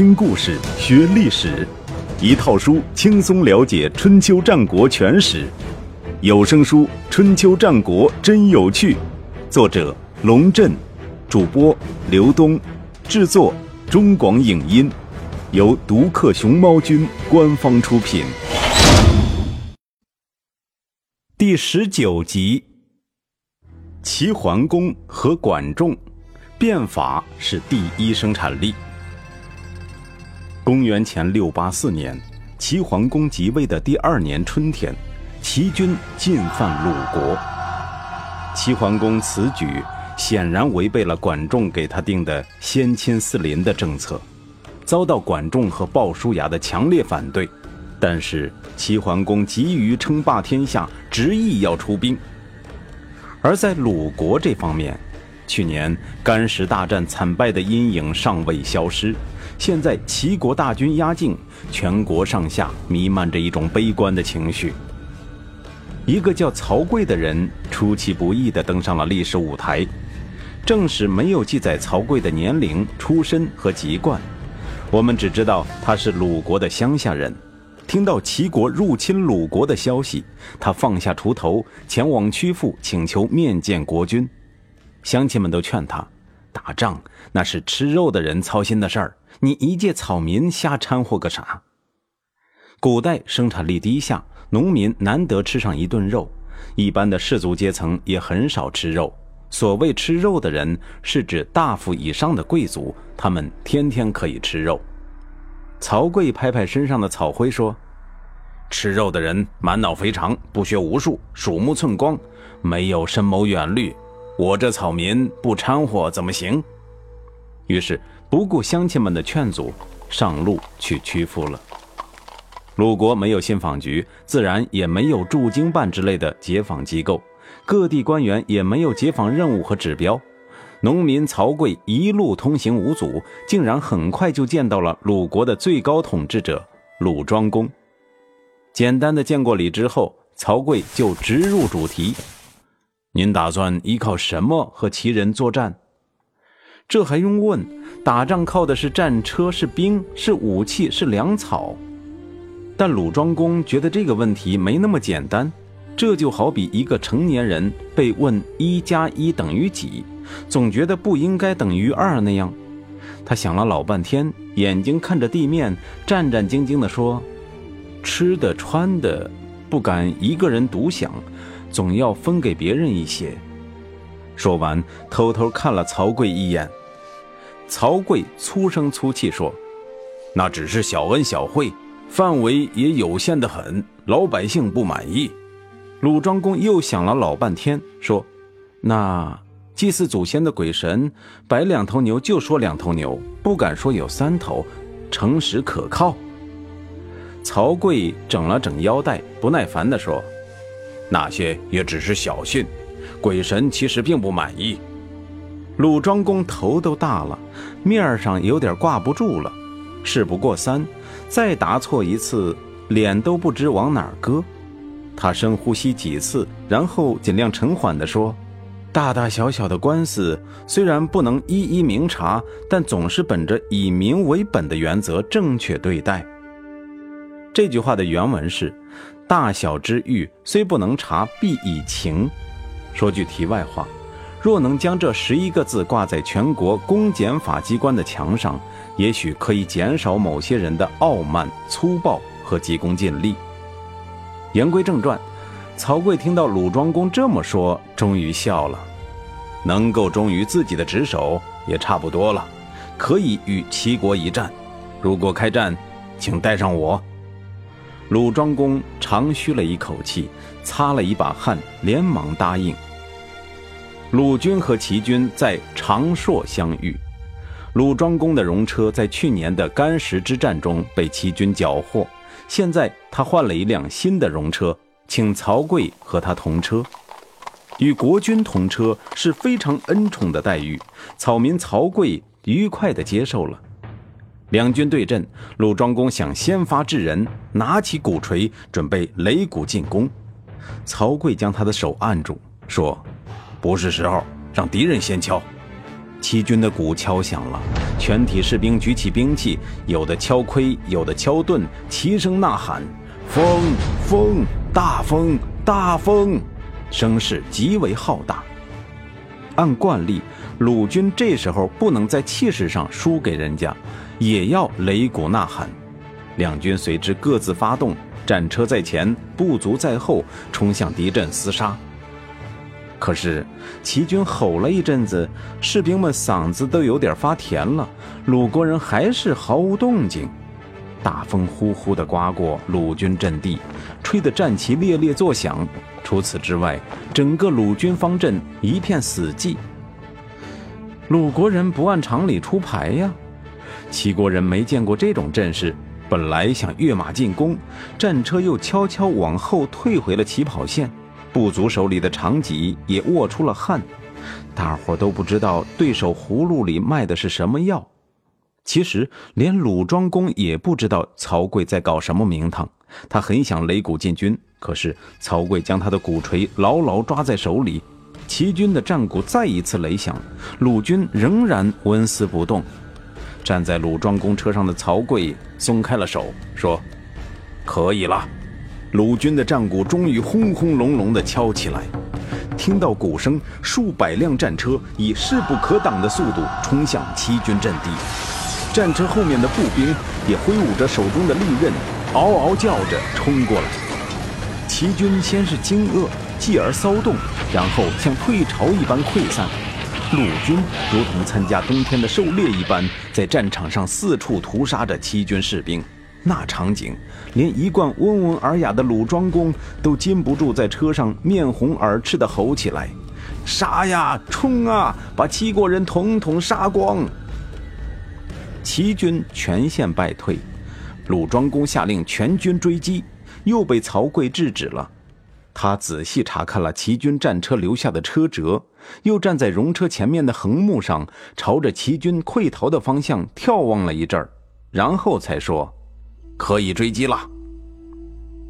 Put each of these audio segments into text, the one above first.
听故事学历史，一套书轻松了解春秋战国全史。有声书《春秋战国真有趣》，作者龙震，主播刘东，制作中广影音，由独克熊猫君官方出品。第十九集：齐桓公和管仲，变法是第一生产力。公元前六八四年，齐桓公即位的第二年春天，齐军进犯鲁国。齐桓公此举显然违背了管仲给他定的“先亲四邻”的政策，遭到管仲和鲍叔牙的强烈反对。但是齐桓公急于称霸天下，执意要出兵。而在鲁国这方面，去年干石大战惨败的阴影尚未消失。现在齐国大军压境，全国上下弥漫着一种悲观的情绪。一个叫曹刿的人出其不意地登上了历史舞台。正史没有记载曹刿的年龄、出身和籍贯，我们只知道他是鲁国的乡下人。听到齐国入侵鲁国的消息，他放下锄头，前往曲阜请求面见国君。乡亲们都劝他，打仗那是吃肉的人操心的事儿。你一介草民瞎掺和个啥？古代生产力低下，农民难得吃上一顿肉，一般的士族阶层也很少吃肉。所谓吃肉的人，是指大夫以上的贵族，他们天天可以吃肉。曹刿拍拍身上的草灰说：“吃肉的人满脑肥肠，不学无术，鼠目寸光，没有深谋远虑。我这草民不掺和怎么行？”于是。不顾乡亲们的劝阻，上路去屈服了。鲁国没有信访局，自然也没有驻京办之类的解访机构，各地官员也没有解访任务和指标。农民曹刿一路通行无阻，竟然很快就见到了鲁国的最高统治者鲁庄公。简单的见过礼之后，曹刿就直入主题：“您打算依靠什么和齐人作战？”这还用问？打仗靠的是战车，是兵，是武器，是粮草。但鲁庄公觉得这个问题没那么简单。这就好比一个成年人被问一加一等于几，总觉得不应该等于二那样。他想了老半天，眼睛看着地面，战战兢兢地说：“吃的穿的，不敢一个人独享，总要分给别人一些。”说完，偷偷看了曹刿一眼。曹刿粗声粗气说：“那只是小恩小惠，范围也有限的很，老百姓不满意。”鲁庄公又想了老半天，说：“那祭祀祖先的鬼神，摆两头牛就说两头牛，不敢说有三头，诚实可靠。”曹刿整了整腰带，不耐烦地说：“那些也只是小信，鬼神其实并不满意。”鲁庄公头都大了，面上有点挂不住了。事不过三，再答错一次，脸都不知往哪儿搁。他深呼吸几次，然后尽量沉缓地说：“大大小小的官司，虽然不能一一明察，但总是本着以民为本的原则正确对待。”这句话的原文是：“大小之欲，虽不能察，必以情。”说句题外话。若能将这十一个字挂在全国公检法机关的墙上，也许可以减少某些人的傲慢、粗暴和急功近利。言归正传，曹刿听到鲁庄公这么说，终于笑了。能够忠于自己的职守也差不多了，可以与齐国一战。如果开战，请带上我。鲁庄公长吁了一口气，擦了一把汗，连忙答应。鲁军和齐军在长硕相遇，鲁庄公的戎车在去年的干石之战中被齐军缴获，现在他换了一辆新的戎车，请曹刿和他同车。与国君同车是非常恩宠的待遇，草民曹刿愉快地接受了。两军对阵，鲁庄公想先发制人，拿起鼓槌准备擂鼓进攻，曹刿将他的手按住，说。不是时候，让敌人先敲。齐军的鼓敲响了，全体士兵举起兵器，有的敲盔，有的敲盾，齐声呐喊：“风，风，大风，大风！”声势极为浩大。按惯例，鲁军这时候不能在气势上输给人家，也要擂鼓呐喊。两军随之各自发动，战车在前，部族在后，冲向敌阵厮杀。可是齐军吼了一阵子，士兵们嗓子都有点发甜了，鲁国人还是毫无动静。大风呼呼地刮过鲁军阵地，吹得战旗猎猎作响。除此之外，整个鲁军方阵一片死寂。鲁国人不按常理出牌呀，齐国人没见过这种阵势，本来想跃马进攻，战车又悄悄往后退回了起跑线。部族手里的长戟也握出了汗，大伙都不知道对手葫芦里卖的是什么药。其实连鲁庄公也不知道曹刿在搞什么名堂。他很想擂鼓进军，可是曹刿将他的鼓槌牢牢抓在手里。齐军的战鼓再一次擂响，鲁军仍然纹丝不动。站在鲁庄公车上的曹刿松开了手，说：“可以了。”鲁军的战鼓终于轰轰隆隆地敲起来，听到鼓声，数百辆战车以势不可挡的速度冲向齐军阵地，战车后面的步兵也挥舞着手中的利刃，嗷嗷叫着冲过来。齐军先是惊愕，继而骚动，然后像退潮一般溃散。鲁军如同参加冬天的狩猎一般，在战场上四处屠杀着齐军士兵。那场景，连一贯温文尔雅的鲁庄公都禁不住在车上面红耳赤地吼起来：“杀呀，冲啊，把齐国人统统杀光！”齐军全线败退，鲁庄公下令全军追击，又被曹刿制止了。他仔细查看了齐军战车留下的车辙，又站在戎车前面的横木上，朝着齐军溃逃的方向眺望了一阵儿，然后才说。可以追击了。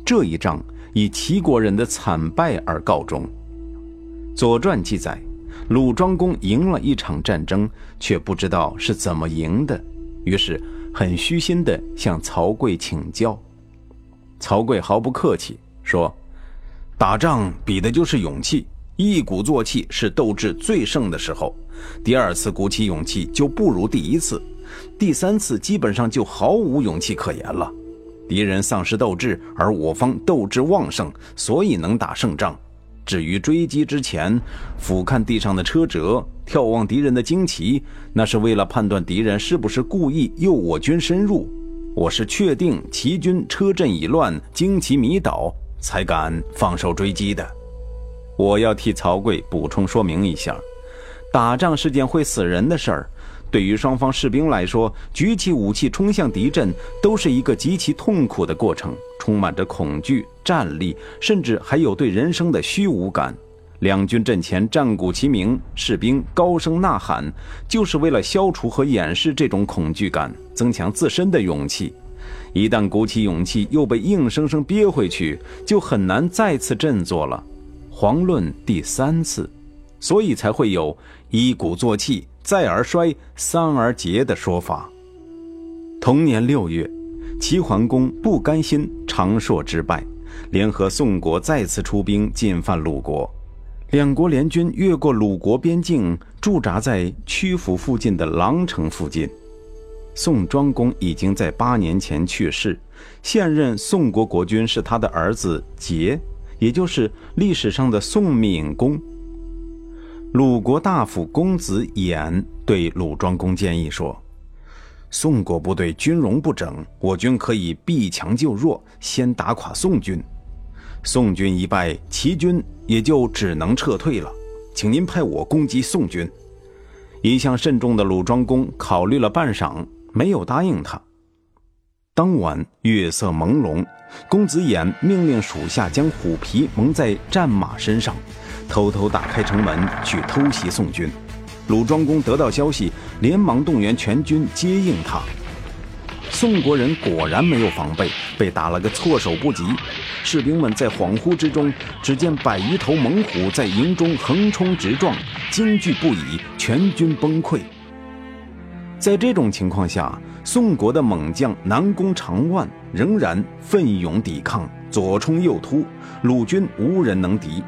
这一仗以齐国人的惨败而告终。《左传》记载，鲁庄公赢了一场战争，却不知道是怎么赢的，于是很虚心地向曹刿请教。曹刿毫不客气说：“打仗比的就是勇气，一鼓作气是斗志最盛的时候，第二次鼓起勇气就不如第一次，第三次基本上就毫无勇气可言了。”敌人丧失斗志，而我方斗志旺盛，所以能打胜仗。至于追击之前，俯瞰地上的车辙，眺望敌人的旌旗，那是为了判断敌人是不是故意诱我军深入。我是确定齐军车阵已乱，旌旗迷倒，才敢放手追击的。我要替曹刿补充说明一下，打仗是件会死人的事儿。对于双方士兵来说，举起武器冲向敌阵都是一个极其痛苦的过程，充满着恐惧、战栗，甚至还有对人生的虚无感。两军阵前战鼓齐鸣，士兵高声呐喊，就是为了消除和掩饰这种恐惧感，增强自身的勇气。一旦鼓起勇气又被硬生生憋回去，就很难再次振作了。遑论第三次，所以才会有一鼓作气。再而衰，三而竭的说法。同年六月，齐桓公不甘心长硕之败，联合宋国再次出兵进犯鲁国。两国联军越过鲁国边境，驻扎在曲阜附近的狼城附近。宋庄公已经在八年前去世，现任宋国国君是他的儿子桀，也就是历史上的宋闵公。鲁国大夫公子偃对鲁庄公建议说：“宋国部队军容不整，我军可以避强就弱，先打垮宋军。宋军一败，齐军也就只能撤退了。请您派我攻击宋军。”一向慎重的鲁庄公考虑了半晌，没有答应他。当晚月色朦胧，公子偃命令属下将虎皮蒙在战马身上。偷偷打开城门去偷袭宋军，鲁庄公得到消息，连忙动员全军接应他。宋国人果然没有防备，被打了个措手不及。士兵们在恍惚之中，只见百余头猛虎在营中横冲直撞，惊惧不已，全军崩溃。在这种情况下，宋国的猛将南宫长万仍然奋勇抵抗，左冲右突，鲁军无人能敌。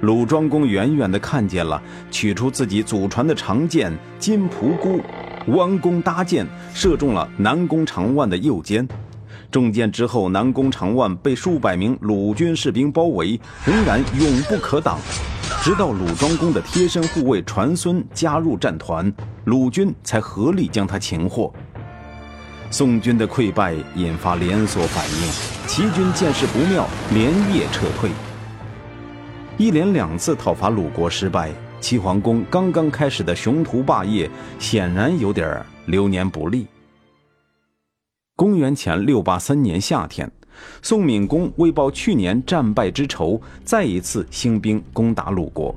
鲁庄公远远地看见了，取出自己祖传的长剑金仆姑，弯弓搭箭，射中了南宫长万的右肩。中箭之后，南宫长万被数百名鲁军士兵包围，仍然永不可挡。直到鲁庄公的贴身护卫传孙加入战团，鲁军才合力将他擒获。宋军的溃败引发连锁反应，齐军见势不妙，连夜撤退。一连两次讨伐鲁国失败，齐桓公刚刚开始的雄图霸业显然有点流年不利。公元前六八三年夏天，宋闵公为报去年战败之仇，再一次兴兵攻打鲁国。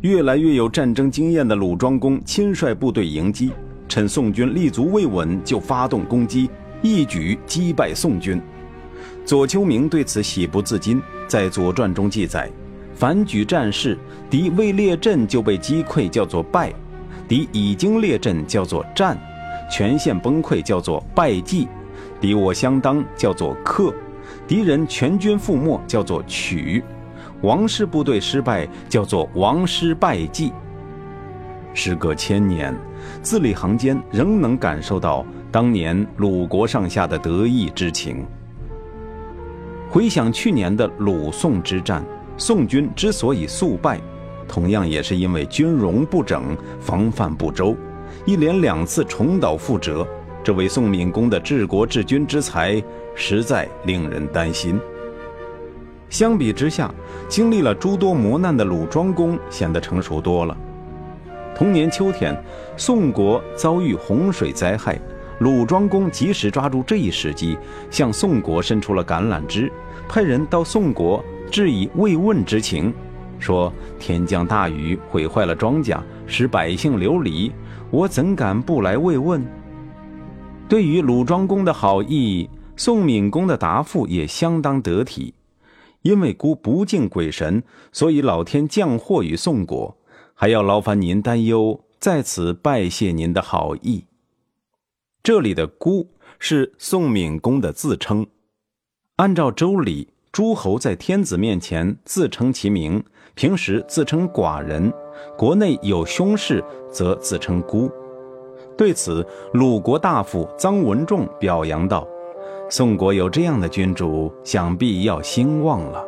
越来越有战争经验的鲁庄公亲率部队迎击，趁宋军立足未稳就发动攻击，一举击败宋军。左丘明对此喜不自禁，在《左传》中记载。凡举战事，敌未列阵就被击溃，叫做败；敌已经列阵，叫做战；全线崩溃，叫做败绩；敌我相当，叫做克；敌人全军覆没，叫做取；王师部队失败，叫做王师败绩。时隔千年，字里行间仍能感受到当年鲁国上下的得意之情。回想去年的鲁宋之战。宋军之所以速败，同样也是因为军容不整、防范不周，一连两次重蹈覆辙。这位宋闵公的治国治军之才，实在令人担心。相比之下，经历了诸多磨难的鲁庄公显得成熟多了。同年秋天，宋国遭遇洪水灾害，鲁庄公及时抓住这一时机，向宋国伸出了橄榄枝，派人到宋国。致以慰问之情，说：“天降大雨，毁坏了庄稼，使百姓流离，我怎敢不来慰问？”对于鲁庄公的好意，宋闵公的答复也相当得体。因为孤不敬鬼神，所以老天降祸于宋国，还要劳烦您担忧，在此拜谢您的好意。这里的“孤”是宋闵公的自称，按照周礼。诸侯在天子面前自称其名，平时自称寡人；国内有凶事，则自称孤。对此，鲁国大夫臧文仲表扬道：“宋国有这样的君主，想必要兴旺了。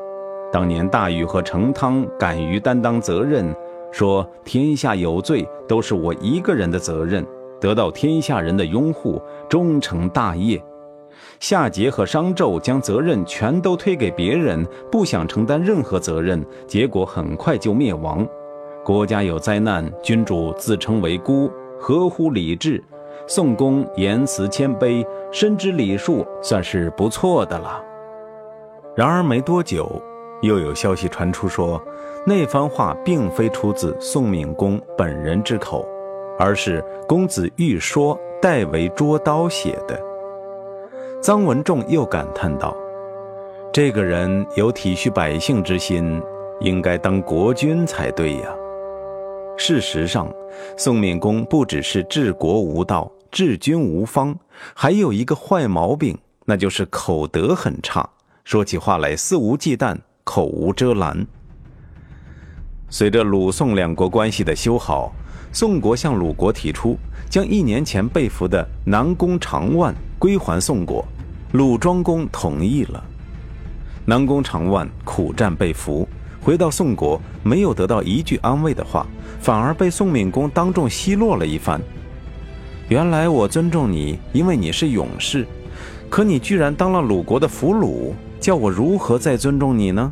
当年大禹和成汤敢于担当责任，说天下有罪都是我一个人的责任，得到天下人的拥护，终成大业。”夏桀和商纣将责任全都推给别人，不想承担任何责任，结果很快就灭亡。国家有灾难，君主自称为孤，合乎礼制。宋公言辞谦卑，深知礼数，算是不错的了。然而没多久，又有消息传出说，那番话并非出自宋闵公本人之口，而是公子玉说代为捉刀写的。臧文仲又感叹道：“这个人有体恤百姓之心，应该当国君才对呀。”事实上，宋敏公不只是治国无道、治军无方，还有一个坏毛病，那就是口德很差，说起话来肆无忌惮、口无遮拦。随着鲁宋两国关系的修好，宋国向鲁国提出将一年前被俘的南宫长万归还宋国。鲁庄公同意了。南宫长万苦战被俘，回到宋国，没有得到一句安慰的话，反而被宋闵公当众奚落了一番。原来我尊重你，因为你是勇士，可你居然当了鲁国的俘虏，叫我如何再尊重你呢？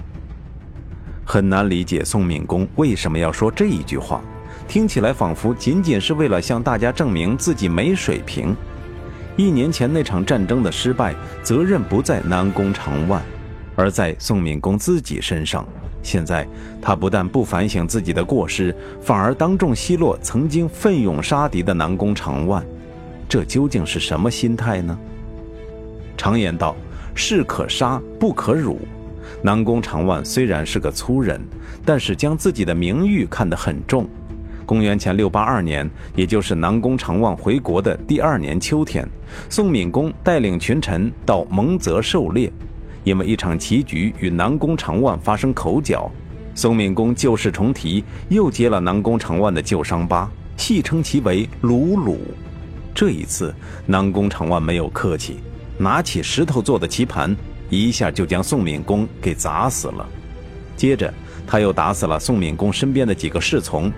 很难理解宋闵公为什么要说这一句话，听起来仿佛仅仅是为了向大家证明自己没水平。一年前那场战争的失败，责任不在南宫长万，而在宋敏公自己身上。现在他不但不反省自己的过失，反而当众奚落曾经奋勇杀敌的南宫长万。这究竟是什么心态呢？常言道：“士可杀，不可辱。”南宫长万虽然是个粗人，但是将自己的名誉看得很重。公元前六八二年，也就是南宫长万回国的第二年秋天，宋敏公带领群臣到蒙泽狩猎，因为一场棋局与南宫长万发生口角，宋敏公旧事重提，又揭了南宫长万的旧伤疤，戏称其为“鲁鲁”。这一次，南宫长万没有客气，拿起石头做的棋盘，一下就将宋敏公给砸死了。接着，他又打死了宋敏公身边的几个侍从。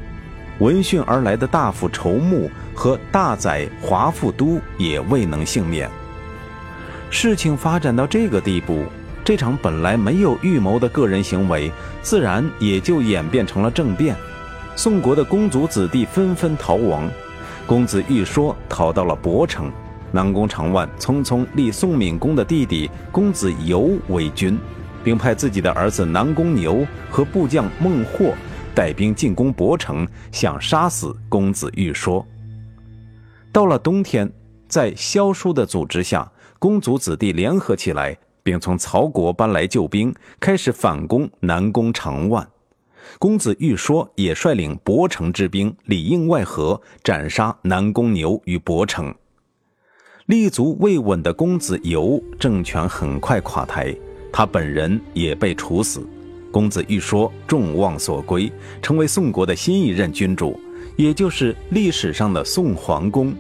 闻讯而来的大夫仇穆和大宰华富都也未能幸免。事情发展到这个地步，这场本来没有预谋的个人行为，自然也就演变成了政变。宋国的公族子弟纷纷逃亡，公子玉说逃到了博城，南宫长万匆匆立宋闵公的弟弟公子游为君，并派自己的儿子南宫牛和部将孟获。带兵进攻博城，想杀死公子玉说。到了冬天，在萧叔的组织下，公族子弟联合起来，并从曹国搬来救兵，开始反攻南宫长万。公子玉说也率领博城之兵里应外合，斩杀南宫牛与博城。立足未稳的公子游政权很快垮台，他本人也被处死。公子玉说众望所归，成为宋国的新一任君主，也就是历史上的宋桓公。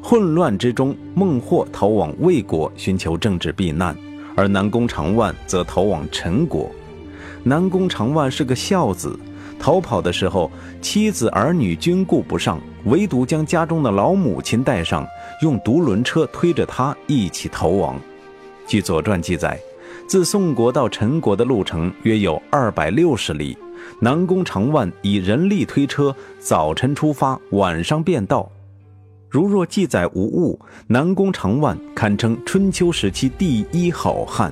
混乱之中，孟获逃往魏国寻求政治避难，而南宫长万则逃往陈国。南宫长万是个孝子，逃跑的时候，妻子儿女均顾不上，唯独将家中的老母亲带上，用独轮车推着他一起逃亡。据《左传》记载。自宋国到陈国的路程约有二百六十里，南宫长万以人力推车，早晨出发，晚上便到。如若记载无误，南宫长万堪称春秋时期第一好汉。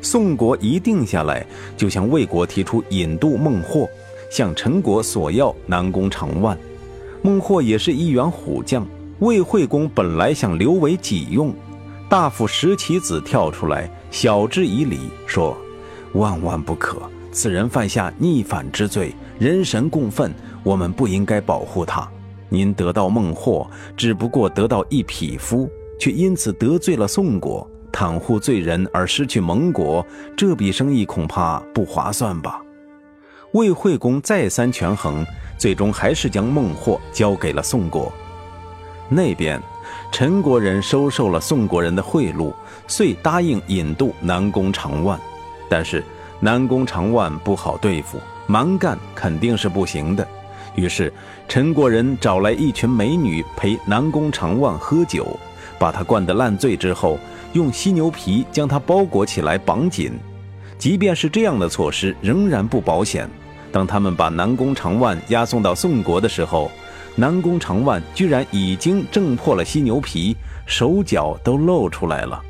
宋国一定下来，就向魏国提出引渡孟获，向陈国索要南宫长万。孟获也是一员虎将，魏惠公本来想留为己用。大夫石岐子跳出来，晓之以理，说：“万万不可！此人犯下逆反之罪，人神共愤，我们不应该保护他。您得到孟获，只不过得到一匹夫，却因此得罪了宋国，袒护罪人而失去盟国，这笔生意恐怕不划算吧？”魏惠公再三权衡，最终还是将孟获交给了宋国。那边。陈国人收受了宋国人的贿赂，遂答应引渡南宫长万。但是南宫长万不好对付，蛮干肯定是不行的。于是陈国人找来一群美女陪南宫长万喝酒，把他灌得烂醉之后，用犀牛皮将他包裹起来绑紧。即便是这样的措施，仍然不保险。当他们把南宫长万押送到宋国的时候，南宫长万居然已经挣破了犀牛皮，手脚都露出来了。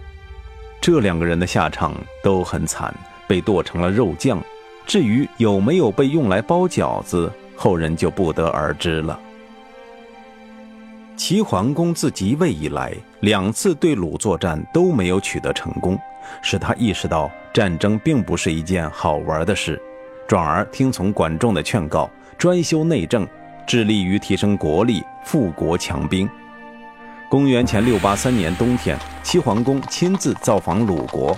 这两个人的下场都很惨，被剁成了肉酱。至于有没有被用来包饺子，后人就不得而知了。齐桓公自即位以来，两次对鲁作战都没有取得成功，使他意识到战争并不是一件好玩的事，转而听从管仲的劝告，专修内政。致力于提升国力，富国强兵。公元前六八三年冬天，齐桓公亲自造访鲁国，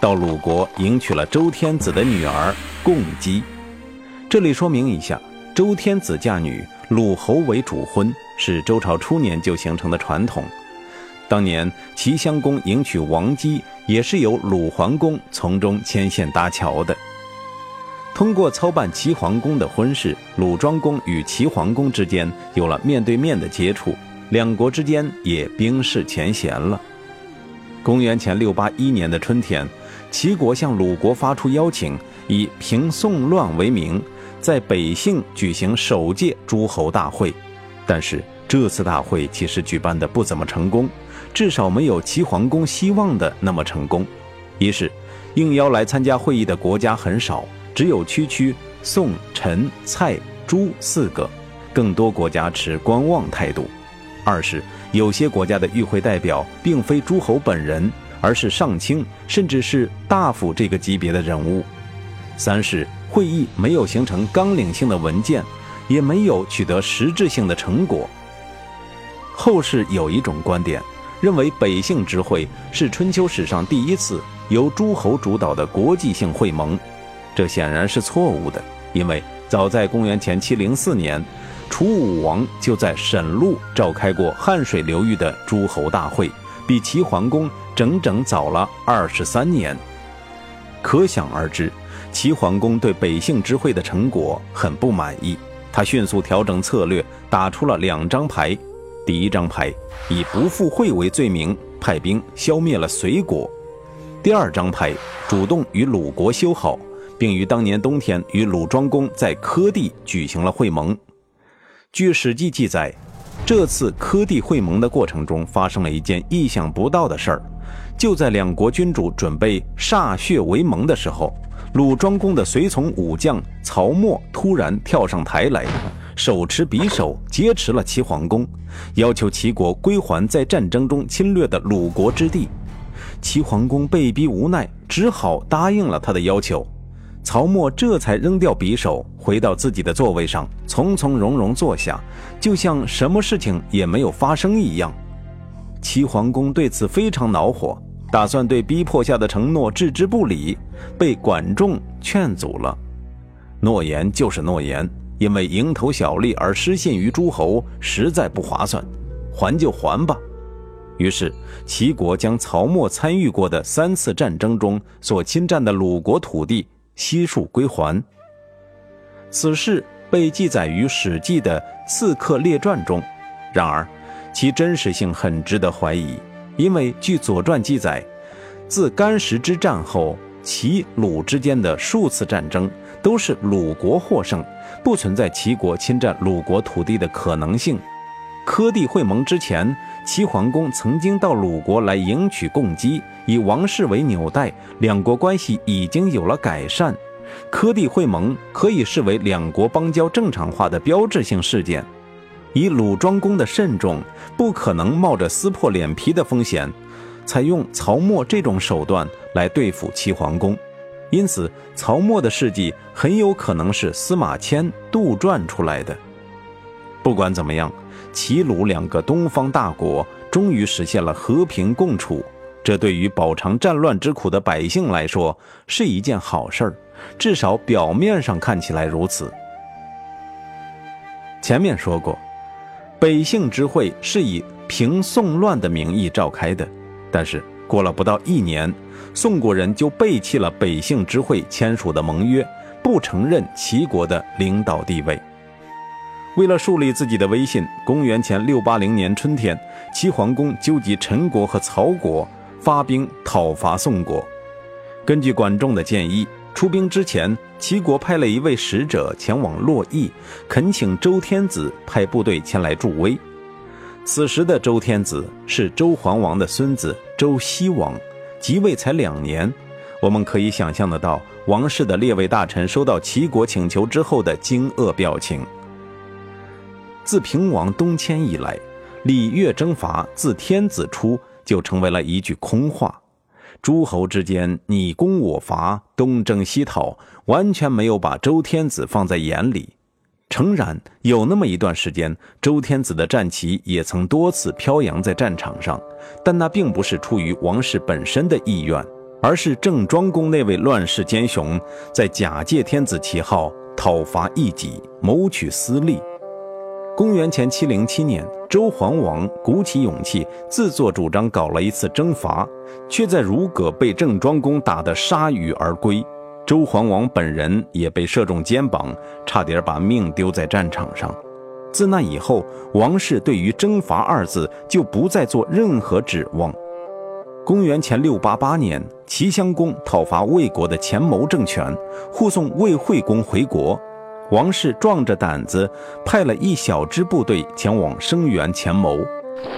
到鲁国迎娶了周天子的女儿共姬。这里说明一下，周天子嫁女，鲁侯为主婚，是周朝初年就形成的传统。当年齐襄公迎娶王姬，也是由鲁桓公从中牵线搭桥的。通过操办齐桓公的婚事，鲁庄公与齐桓公之间有了面对面的接触，两国之间也冰释前嫌了。公元前六八一年的春天，齐国向鲁国发出邀请，以平宋乱为名，在北杏举行首届诸侯大会。但是这次大会其实举办的不怎么成功，至少没有齐桓公希望的那么成功。一是应邀来参加会议的国家很少。只有区区宋、陈、蔡、朱四个，更多国家持观望态度。二是有些国家的与会代表并非诸侯本人，而是上卿甚至是大夫这个级别的人物；三是会议没有形成纲领性的文件，也没有取得实质性的成果。后世有一种观点，认为北杏之会是春秋史上第一次由诸侯主导的国际性会盟，这显然是错误的，因为早在公元前七零四年。楚武王就在沈路召开过汉水流域的诸侯大会，比齐桓公整整早了二十三年。可想而知，齐桓公对北杏之会的成果很不满意。他迅速调整策略，打出了两张牌。第一张牌以不赴会为罪名，派兵消灭了隋国；第二张牌主动与鲁国修好，并于当年冬天与鲁庄公在柯地举行了会盟。据《史记》记载，这次科地会盟的过程中，发生了一件意想不到的事儿。就在两国君主准备歃血为盟的时候，鲁庄公的随从武将曹沫突然跳上台来，手持匕首劫持了齐桓公，要求齐国归还在战争中侵略的鲁国之地。齐桓公被逼无奈，只好答应了他的要求。曹沫这才扔掉匕首，回到自己的座位上，从从容容坐下，就像什么事情也没有发生一样。齐桓公对此非常恼火，打算对逼迫下的承诺置之不理，被管仲劝阻了。诺言就是诺言，因为蝇头小利而失信于诸侯，实在不划算，还就还吧。于是齐国将曹沫参与过的三次战争中所侵占的鲁国土地。悉数归还。此事被记载于《史记》的《刺客列传》中，然而其真实性很值得怀疑，因为据《左传》记载，自干石之战后，齐鲁之间的数次战争都是鲁国获胜，不存在齐国侵占鲁国土地的可能性。科地会盟之前，齐桓公曾经到鲁国来迎娶共姬，以王室为纽带，两国关系已经有了改善。科地会盟可以视为两国邦交正常化的标志性事件。以鲁庄公的慎重，不可能冒着撕破脸皮的风险，采用曹沫这种手段来对付齐桓公。因此，曹沫的事迹很有可能是司马迁杜撰出来的。不管怎么样。齐鲁两个东方大国终于实现了和平共处，这对于饱尝战乱之苦的百姓来说是一件好事儿，至少表面上看起来如此。前面说过，北杏之会是以平宋乱的名义召开的，但是过了不到一年，宋国人就背弃了北杏之会签署的盟约，不承认齐国的领导地位。为了树立自己的威信，公元前六八零年春天，齐桓公纠集陈国和曹国，发兵讨伐宋国。根据管仲的建议，出兵之前，齐国派了一位使者前往洛邑，恳请周天子派部队前来助威。此时的周天子是周桓王的孙子周西王，即位才两年。我们可以想象得到，王室的列位大臣收到齐国请求之后的惊愕表情。自平王东迁以来，礼乐征伐自天子出就成为了一句空话。诸侯之间你攻我伐，东征西讨，完全没有把周天子放在眼里。诚然，有那么一段时间，周天子的战旗也曾多次飘扬在战场上，但那并不是出于王室本身的意愿，而是郑庄公那位乱世奸雄在假借天子旗号讨伐异己，谋取私利。公元前七零七年，周桓王鼓起勇气，自作主张搞了一次征伐，却在如葛被郑庄公打得铩羽而归。周桓王本人也被射中肩膀，差点把命丢在战场上。自那以后，王室对于征伐二字就不再做任何指望。公元前六八八年，齐襄公讨伐魏国的前谋政权，护送魏惠公回国。王氏壮着胆子派了一小支部队前往声援钱谋，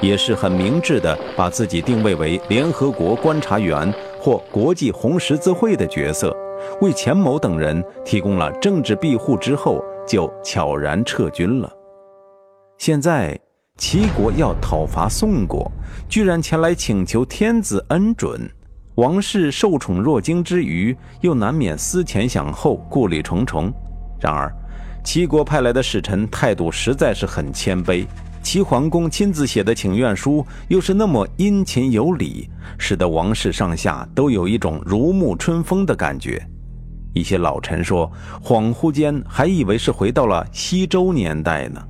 也是很明智的，把自己定位为联合国观察员或国际红十字会的角色，为钱谋等人提供了政治庇护之后，就悄然撤军了。现在，齐国要讨伐宋国，居然前来请求天子恩准。王室受宠若惊之余，又难免思前想后，顾虑重重。然而，齐国派来的使臣态度实在是很谦卑，齐桓公亲自写的请愿书又是那么殷勤有礼，使得王室上下都有一种如沐春风的感觉。一些老臣说，恍惚间还以为是回到了西周年代呢。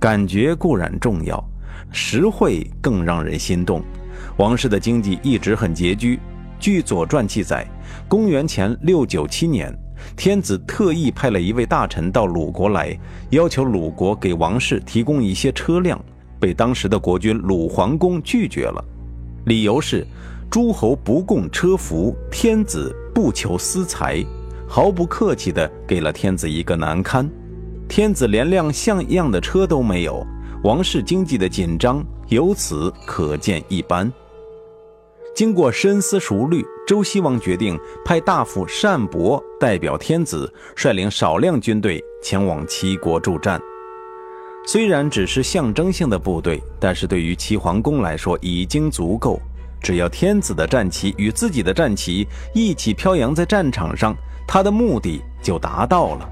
感觉固然重要，实惠更让人心动。王室的经济一直很拮据。据《左传》记载，公元前六九七年，天子特意派了一位大臣到鲁国来，要求鲁国给王室提供一些车辆，被当时的国君鲁桓公拒绝了。理由是，诸侯不供车服，天子不求私财，毫不客气地给了天子一个难堪。天子连辆像样的车都没有，王室经济的紧张由此可见一斑。经过深思熟虑，周西王决定派大夫单伯代表天子，率领少量军队前往齐国助战。虽然只是象征性的部队，但是对于齐桓公来说已经足够。只要天子的战旗与自己的战旗一起飘扬在战场上，他的目的就达到了。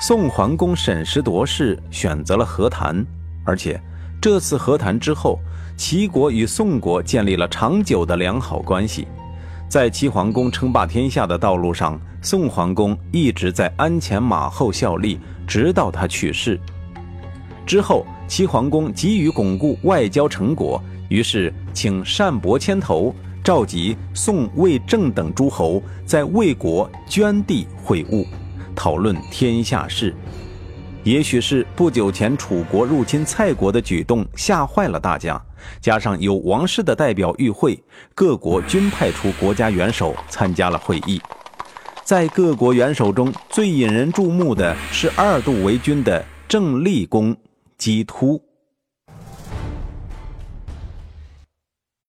宋桓公审时度势，选择了和谈，而且这次和谈之后，齐国与宋国建立了长久的良好关系。在齐桓公称霸天下的道路上，宋桓公一直在鞍前马后效力，直到他去世之后，齐桓公急于巩固外交成果，于是请单伯牵头，召集宋、魏、郑等诸侯在魏国捐地会晤。讨论天下事，也许是不久前楚国入侵蔡国的举动吓坏了大家，加上有王室的代表与会，各国均派出国家元首参加了会议。在各国元首中最引人注目的是二度为君的郑立功姬突。